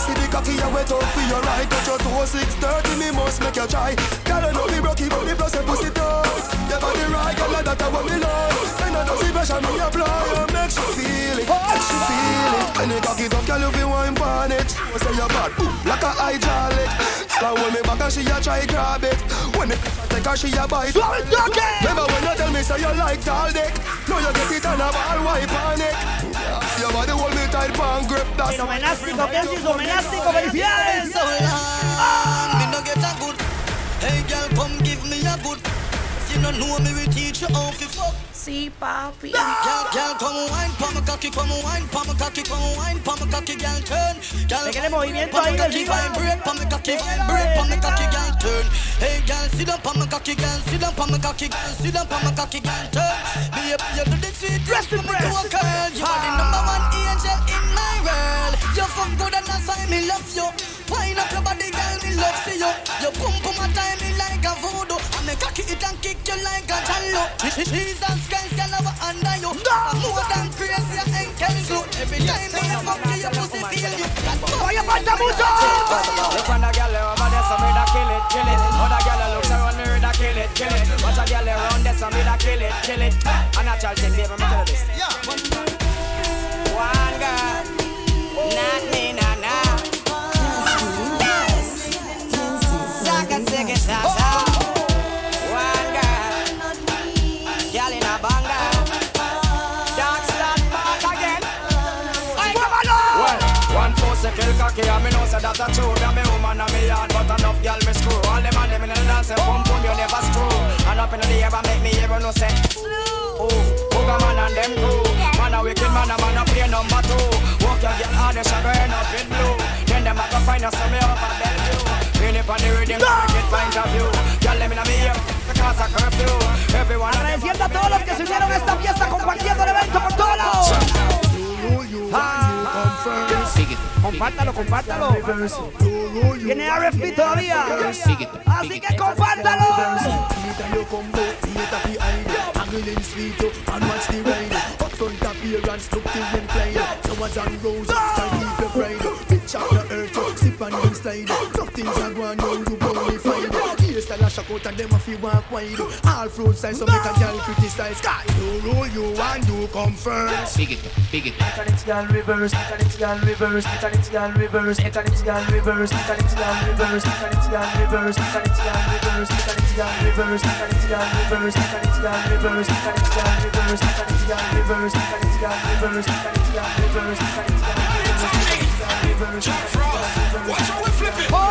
See the cocky you wet up for your right. Touch your toe, 630, me must make you try. Girl, you know me broke but the plus a pussy toes. Your body right, girl, that I want me love. And I know the pressure me apply, you make she feel it, make she feel it. When you cock it up, girl, you feel wine on it. You say you're bad, like a hydraulic. Girl, when me back and she a try grab it. When the take her, she a bite. Remember when you tell me say you like tall dick? Now you get it and a ball wipe on it. Your body hold me tight, pan grip that. Fenomenástico, Kenzie, fenomenástico, felicidades. Me no get a good. Hey girl, come give me a good. If you don't know me, we teach you how to fuck. Sí, papi. Girl, girl, come wine, pa' my cocky, come wine, pa' my cocky, come wine, pa' my cocky, girl, turn. Girl, Pégale movimiento pa' my ahí, cocky, Delfina. vibrate, pa' my cocky, vibrate, pa' my cocky, girl, turn. Hey, girl, sit down, pa' my cocky, girl, sit down, pa' my cocky, girl, sit down, pa' my cocky, girl, turn. Be up, you do the sweet dress for me a girl. You are the number one angel in my world. You fuck good and that's why me love you. Wind up your body, girl, me love for you. You pum pum a time me like a voodoo. I me cocky it and kick you like a jello. Jesus Christ, you never under you. More than crazy, I ain't can do. Every time me a fuck you, your pussy feel you. Vaya falta mucho. Look on the girl over there, so me da kill it, kill it. Other girl looks around me, da kill it, kill it. Watch a girl around there, so me da kill it, kill it. A natural thing, baby, me tell you this. And up in the air, make me even no say. Oh, Booga man and them crew. Man a wicked man, a man a play number two. Walk your girl hard, they shall go end up in blue. Then them a go find us some me up at Bellevue. Pin it on the rhythm, get point of view. Girl, them in a me ear, because of Agradeciendo a todos los que se unieron a esta fiesta compartiendo el evento por todos lados. Compártalo, compártalo. Tiene RFP todavía. Así que compártalo. Angling sweet and watch the ride Up front appearance, look till them climb Flowers and roses, try keep your pride Pitch out the earth, sip and them slide Nothing's a go on, you bonafide Hairstyle a shock out and them a feel walk wide All fruit size, so make a girl criticize Sky, you rule, you and you come first Big it, big it Mechanics girl reverse, mechanics girl reverse, mechanics girl reverse, mechanics girl reverse, mechanics girl reverse, mechanics girl reverse, mechanics girl reverse, mechanics girl reverse, mechanics girl reverse, mechanics girl reverse, mechanics girl reverse, mechanics girl reverse, mechanics girl reverse, mechanics girl reverse, mechanics girl reverse, mechanics girl reverse. Watch how we flip it.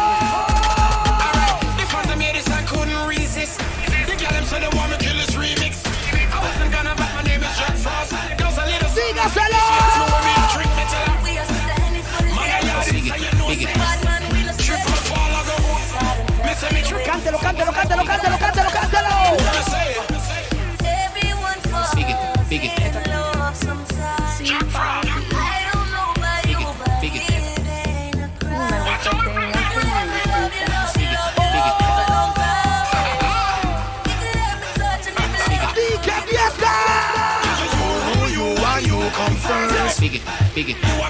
Biggest.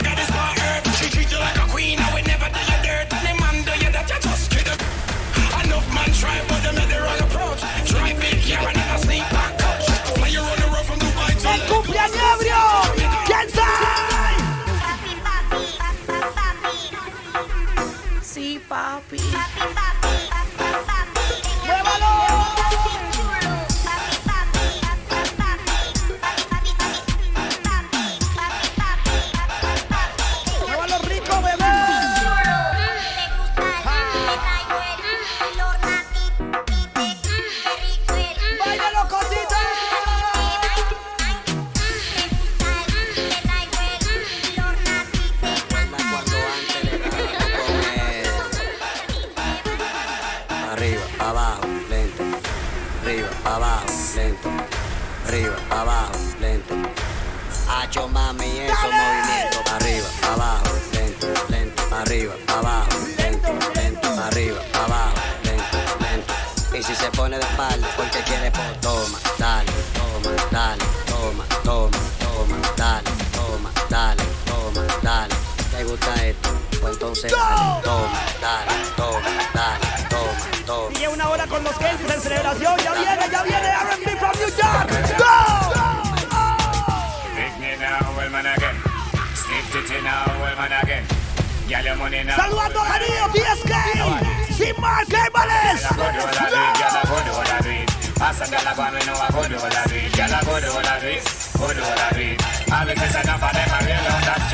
me say say enough of them a real out a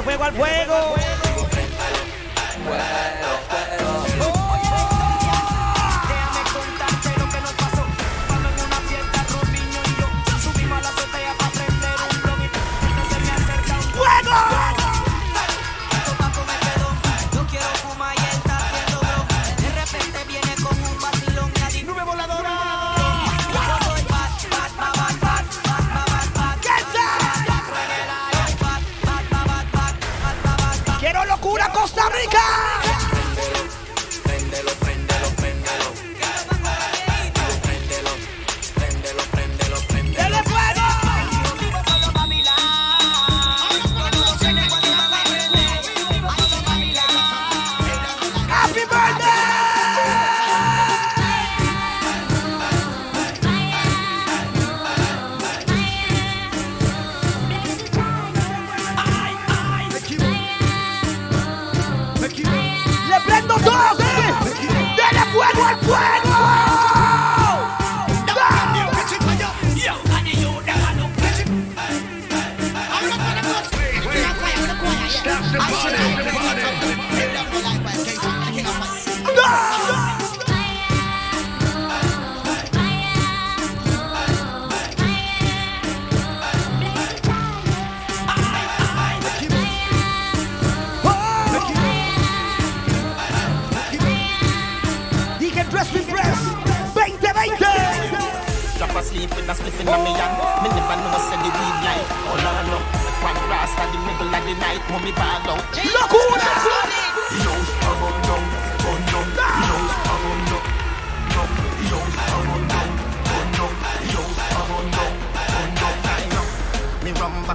all fuego al fuego.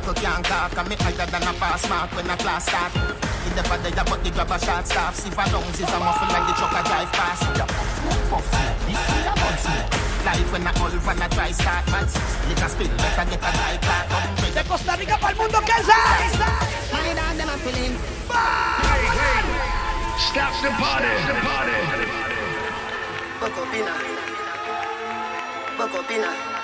Me run back up can't talk and me higher than a pass mark when a class start. He never there but the grab a short staff. See for lungs is a muffle and the truck a drive past. Yeah, puff smoke, this is a bun smoke. Like when a old van a dry start, man. Liquor spill, better get a dry clock. De Costa Rica para el mundo, Kansas Stop the party. The party. Bocopina. Bocopina.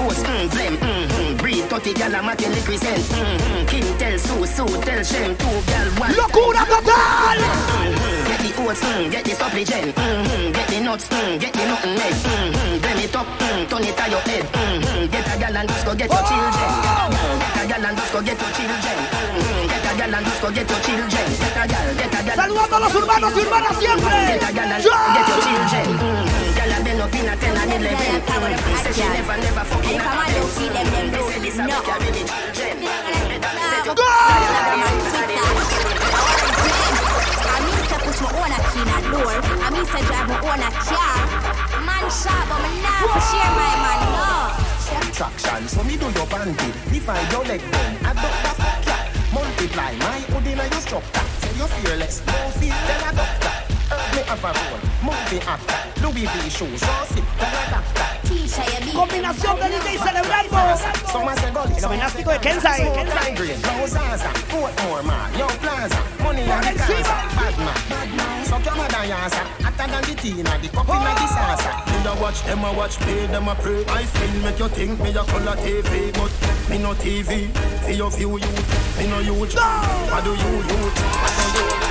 oats, mm, blem. Mm-hmm. Breed 30 gyal a represent. Mm-hmm. Tell Sue, Sue tell Shem. Two gyal, one. Locura total! Mm-hmm. Get the oats, mm, get the supplement. Mm-hmm. Get the nuts, mm, get the nothing head. Mm-hmm. Blem it up, mm, turn it to your head. Mm-hmm. Get a gyal and just go get your children. Get a gyal and just go get your children. Mm-hmm. Get a gyal and just go get your children. Get a gyal, get a gyal. Saludando a los urbanos y urbanas siempre. Get a gyal and get your children. Mm-hmm. A up in a 10 and 11. Mm-hmm. Say she never, never fucking I don't see them, them They this a no. children. I mean to push my own a key in a door. I mean to drive my own a car. Man sharp, but me not for share my man, no. Subtraction, so me do your bandy. Divide your leg then, I don't the fuck ya. Multiply my hood in your structure. Say you're fearless, no fear, tell a doctor. Herb me have a role, movie actor. Louis V shoes, so sick, tell a doctor. Teacher, you be. Combinación de DJ celebrando el homenastico de Kensai. Zaza, Portmore, man, Young Plaza, money and the casa, bad man, bad man. So come on, Diasa, hotter than the Tina, the cup in the salsa. Me a watch them a watch, pay them a pray. I feel make you think me a color TV, but me no TV. For your view, you, me no huge. What do you, you? What do you?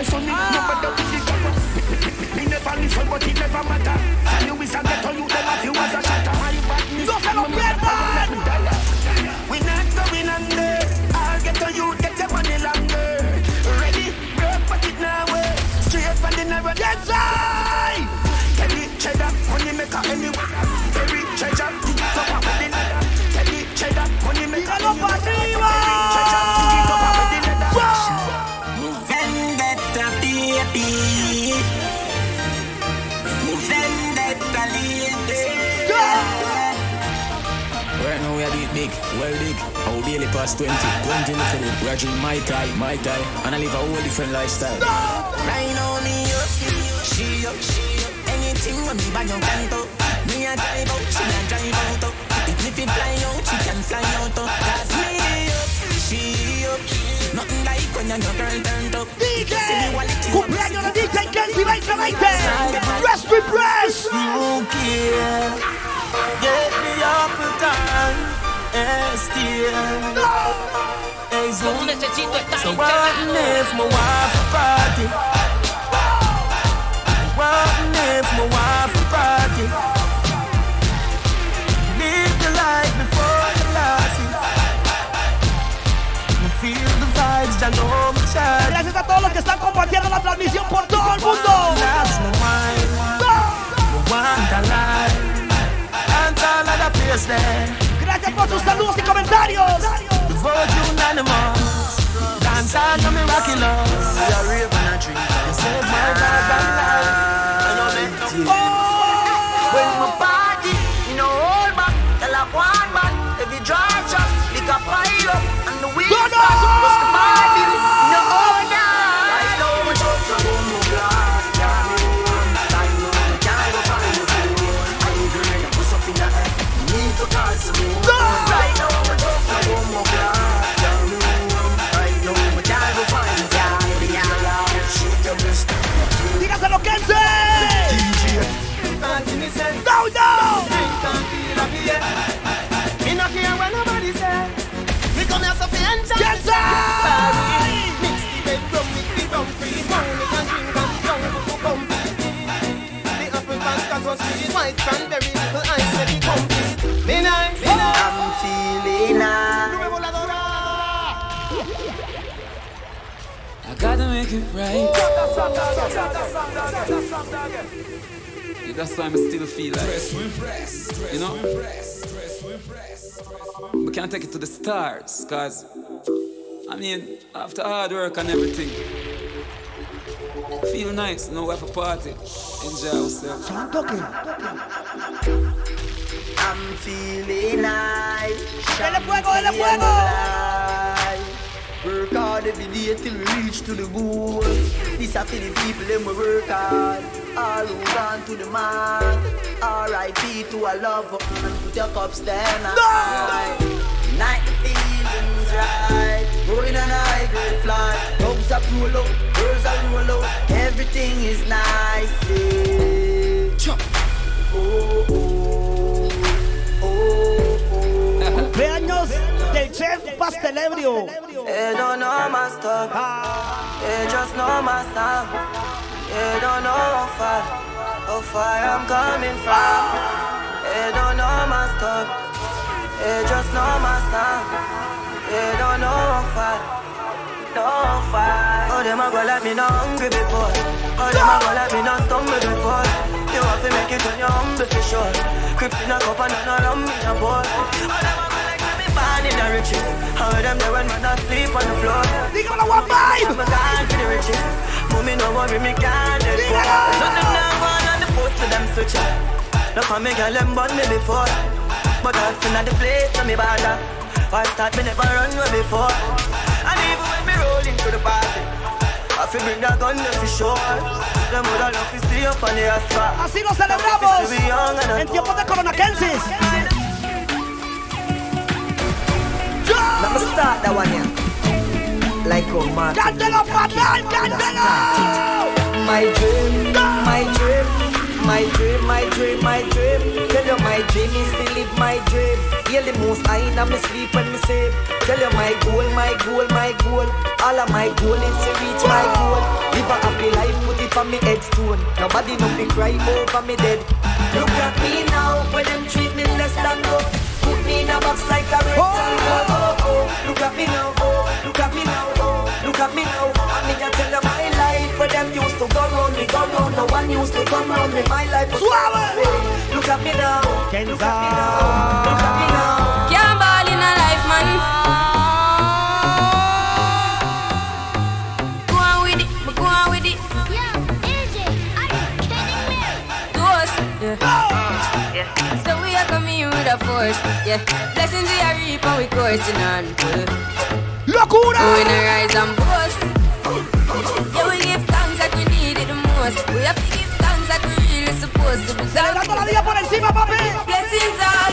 Says son, me never done with the cover. Me never listen, but it never matter. You is a ghetto, you never feel as a shatter. My badness, No now we are it big, well big. Our daily past 20, 20 little bit. We are drinking my tie, my tie, and I live a whole different lifestyle. Right now me up, she up, she up. Anything when me bang on canto. Me a drive out, she a drive out. If it fly out, she can fly out. Cause me up, she up. Nothing like when your girl turned up. DJ. See me wallet, you Cumpleaños de DJ Kenzie 2020. Rest we press. You care. Get me up and down. And still. Hey, so, necesito estar so what if my wife a party? What if my wife a party? Live the life before you lost it. Feel the vibes, ya me charge. Gracias a todos los que están compartiendo la transmisión por todo el mundo. That's no wine, no wonderland. And all of the place there. Gracias por sus saludos y comentarios. The virgin animals Dance all to me rocky love We are and a drink You save my dog life And you make no fuss When my make it right. Yeah, that's why I still feel like, you know, we can't take it to the stars, cause I mean, after hard work and everything, feel nice, know we have a party, enjoy ourselves. I'm talking, talking. I'm feeling nice Dele fuego, dele fuego. Work hard every day till we reach to the goal. This a for the people them we work hard. All who gone to the mark. R.I.P. to a loved one. Put your cups down and. Night the feelings right. Going on a high grade flight. Dogs up roll up, girls are roll up. Everything is nice. Yeah. Oh, oh, chef pastelebrio. They don't know my stuff. Ah. They just know my sound. They don't know how far, how far I'm coming from. They don't know my stuff. They just know my sound. They don't know how far, how far. Oh, them a go like me not hungry before. Oh, them a go like me not stumble before. You have to make it on your humble for sure. Crips in a cup and none around me a boy. All in the riches. How them there when man asleep on the floor. Dígamelo one vibe. I'm a god for the riches. Mommy no worry me can't let go. Nothing now on on the post to them switch up. Look how me girl them burn me before. But I've seen at the place so me bother. I start me never run away before. And even when me roll into the party. I feel bring that gun for sure. Them would love to see up on the asphalt. Así lo celebramos en tiempos de coronaquenses. Let me start that one here. Like a man. Cántelo, patán, cántelo. My dream, my dream, my dream, my dream, my dream. Tell you my dream is to live my dream. Hear the most I in me sleep when me sleep. Tell you my goal, my goal, my goal. All of my goal is to reach my goal. Live a happy life, put it on me headstone. Nobody no fi cry over me dead. Look at me now, when them treat me less than gold. Put me in a box like a rectangle. Oh. oh, oh, look at me now, oh, look at me now, oh, look at me now. I me just tell you my life, where them used to go round me, go round. No one used to come round me. My life was Suave. Look at me now, look at me now, look at me now. Yeah. So we are coming with a force, yeah. Blessings we are reaping, we coursing on full. Locura! We in a rise and boast. Yeah, we give thanks that we need it the most. We have to give thanks that we really supposed to be. Celebrando la vida por encima, papi. Blessings all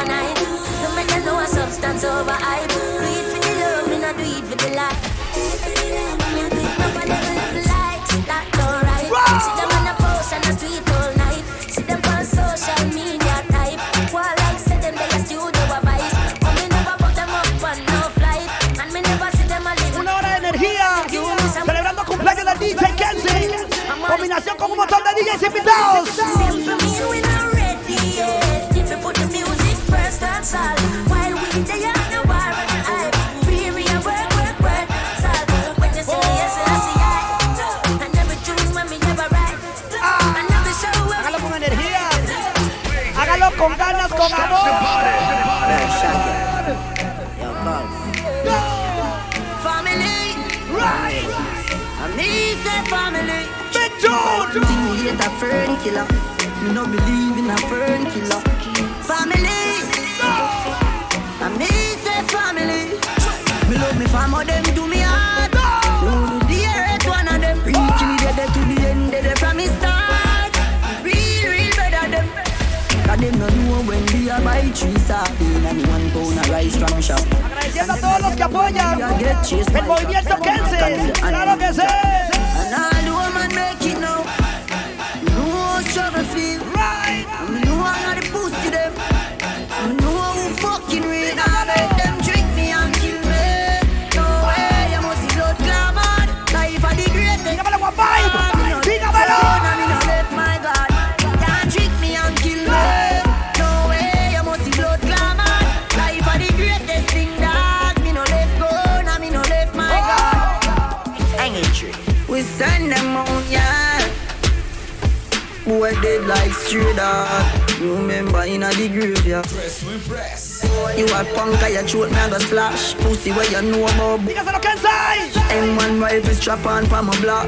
killer. Me no believe in a fern killer. Family, I need say family. Me love me family, them do me hard. Who the dearest one of them? Reach me dead to the end, dead from me start. Real, real better them. Cause them no know when we are buy three sardine and one pound of rice from shop. Agradeciendo a todos los que apoyan el movimiento Kenses. Claro que sí. Straight dog. Ah. You remember in a the graveyard. Press we press. You a punk, I throat me a go slash. Pussy where you know about. Dígaselo, Kenzie. M1 rifle strap on for my block.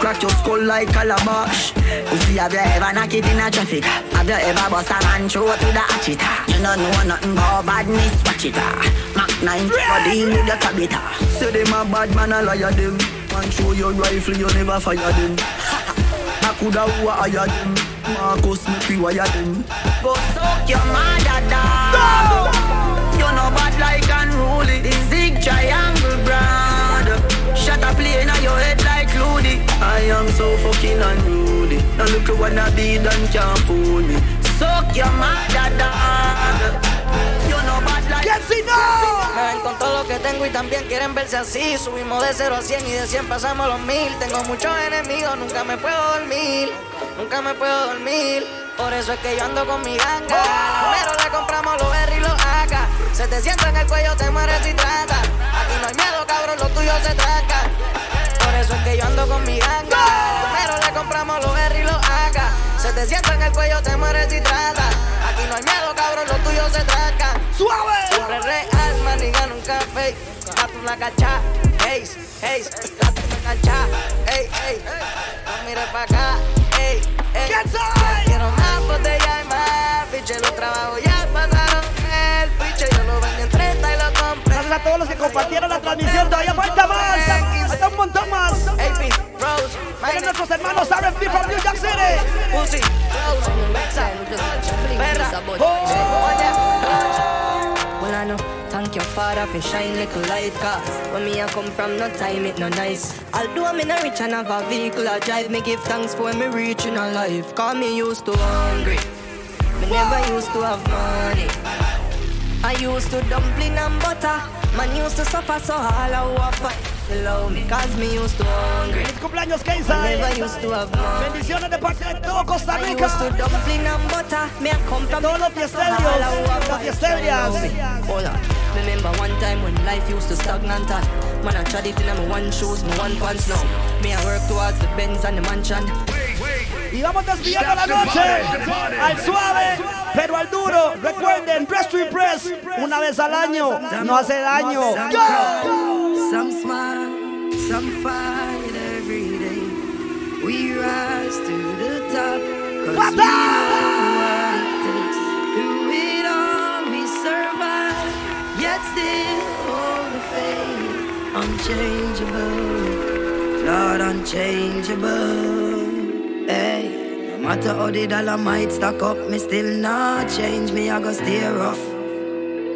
Crack your skull like calabash. Pussy, have you ever knock it in a traffic? Have you ever bust a man throat with a hatchet? You don't know nothing about badness, watch it. Ah. Mac 9, for deal with the tabita. Ah. Say them a bad man, a liar them. Man show your rifle, you never fire them. I coulda who a hire them. Marcus, me pre-wire them Go soak your mother dog. You know bad like unruly. The zig triangle brand Shut a plane on your head like Rudy. I am so fucking unruly. Now look who wanna be done can't fool me. Soak your mother dog. You know bad like Get see now Me ven con todo lo que tengo y también quieren verse así. Subimos de 0 a 100 y de 100 pasamos los mil. Tengo muchos enemigos, nunca me puedo dormir. Nunca me puedo dormir. Por eso es que yo ando con mi ganga. Primero le compramos los R y los AK. Se te sienta en el cuello, te mueres y trata. Aquí no hay miedo, cabrón, lo tuyo se tranca. Por eso es que yo ando con mi ganga. Primero le compramos los R y los AK. Se te sienta en el cuello, te mueres y trata. Aquí no hay miedo, cabrón, lo tuyo se tranca. ¡Suave! Siempre real, maniga, nunca fake. Gato una cacha, hey, hey. Gato una cacha, hey, hey. No mires pa' acá, hey, hey. Quiero más botella y más. Piche, los trabajos ya pasaron. El piche, yo lo vendí en 30 y lo compré. Gracias a todos los que compartieron la transmisión. Todavía falta más. Falta un montón más. AP, Rose, Miren nuestros hermanos R&B from New York City. Pussy, Rose, Perra, Well, father for shine little light Cause when me I come from, no time it no nice. Although me not rich and have a vehicle I drive Me give thanks for me reaching a life. Cause me used to hungry Me never used to have money. I used to dumpling and butter. Man used to suffer so all I fight below me Cause me used to hungry Feliz cumpleaños, Me never Keisai. used to have money. Bendiciones de parte de todo Costa Rica. used to dumpling and butter. Me from Todos los fiestebrios, las on. Remember one time when life used to stagnant Man I tried it in my one shoes, my one pants. Now Me I work towards the Benz and the mansion. Y vamos despidiendo la noche. Al suave, pero al duro. Recuerden, Press to Impress, una vez al año, no hace daño. Go! Some smile, some fight every day. We rise to the top, cause we know what it takes. Through it all, we survive, yet still hold the faith. Unchangeable, Lord, unchangeable. Hey, no matter how the dollar might stack up, me still not change. Me, I go stay rough.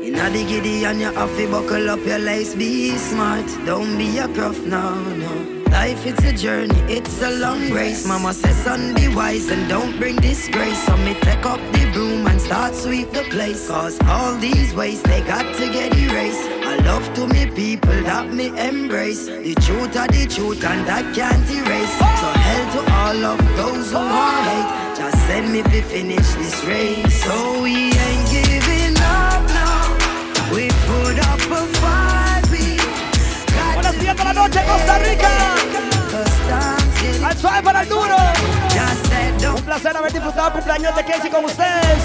Inna the giddy and you have to buckle up your lace. Be smart, don't be a gruff, no, no. Life it's a journey, it's a long race. Mama says, son, be wise and don't bring disgrace. So me take up the broom and start sweep the place. Cause all these ways they got to get erased. I love to me people that me embrace. The truth are the truth and that can't erase. So hell to all of those who want hate. Just send me to finish this race. So we ain't Buenos días de la noche, Costa Rica. Al suave para el duro. Un placer haber disfrutado el cumpleaños de Casey con ustedes.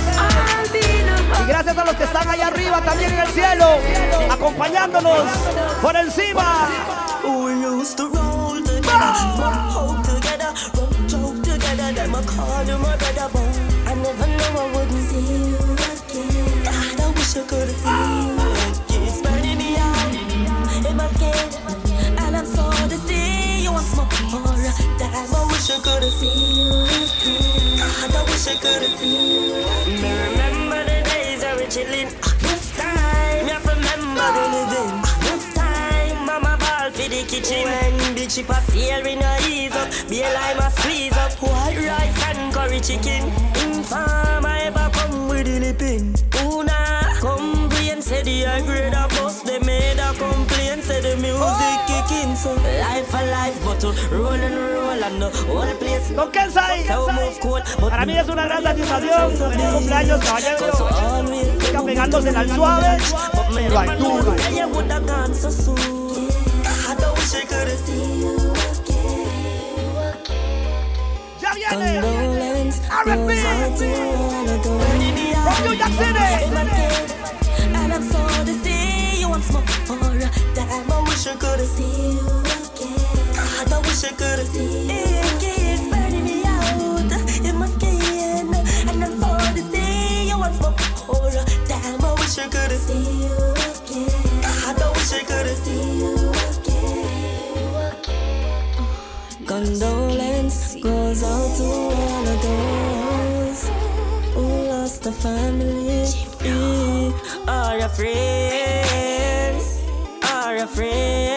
Y gracias a los que están allá arriba, también en el cielo, acompañándonos por encima. In my skin, and I'm so to see you once more. Damn, I wish I could see you. God, I wish I could see you. Me remember the days I was chilling. Ah, this time, me have to remember the living. Ah, this time, mama ball for the kitchen. When the chip a seal, we no ease up. Be a lime a squeeze up. White rice and curry chicken. Inform I ever come with the lipping. Una complain, say the high grade a bus. They made a complaint, say the music oh. kicking. So life a life, but uh, to roll and roll and the whole place. Don Kensai, So move cool, but para mí es una gran satisfacción. Feliz cumpleaños, caballero. Sigan pegándose al suave, pero al duro. I would have gone so soon. I don't wish I could have seen you Ya viene. Condolence R&B. goes out to all of those From New York City. And I'm so to see you once more. Damn, I wish I could you again. Wish I could have seen you again. It's burning me out in my skin. And I'm you more. Damn, I wish I could have seen you again. Wish I could you Condolence goes out to all of those who lost a family or a friend or a friend.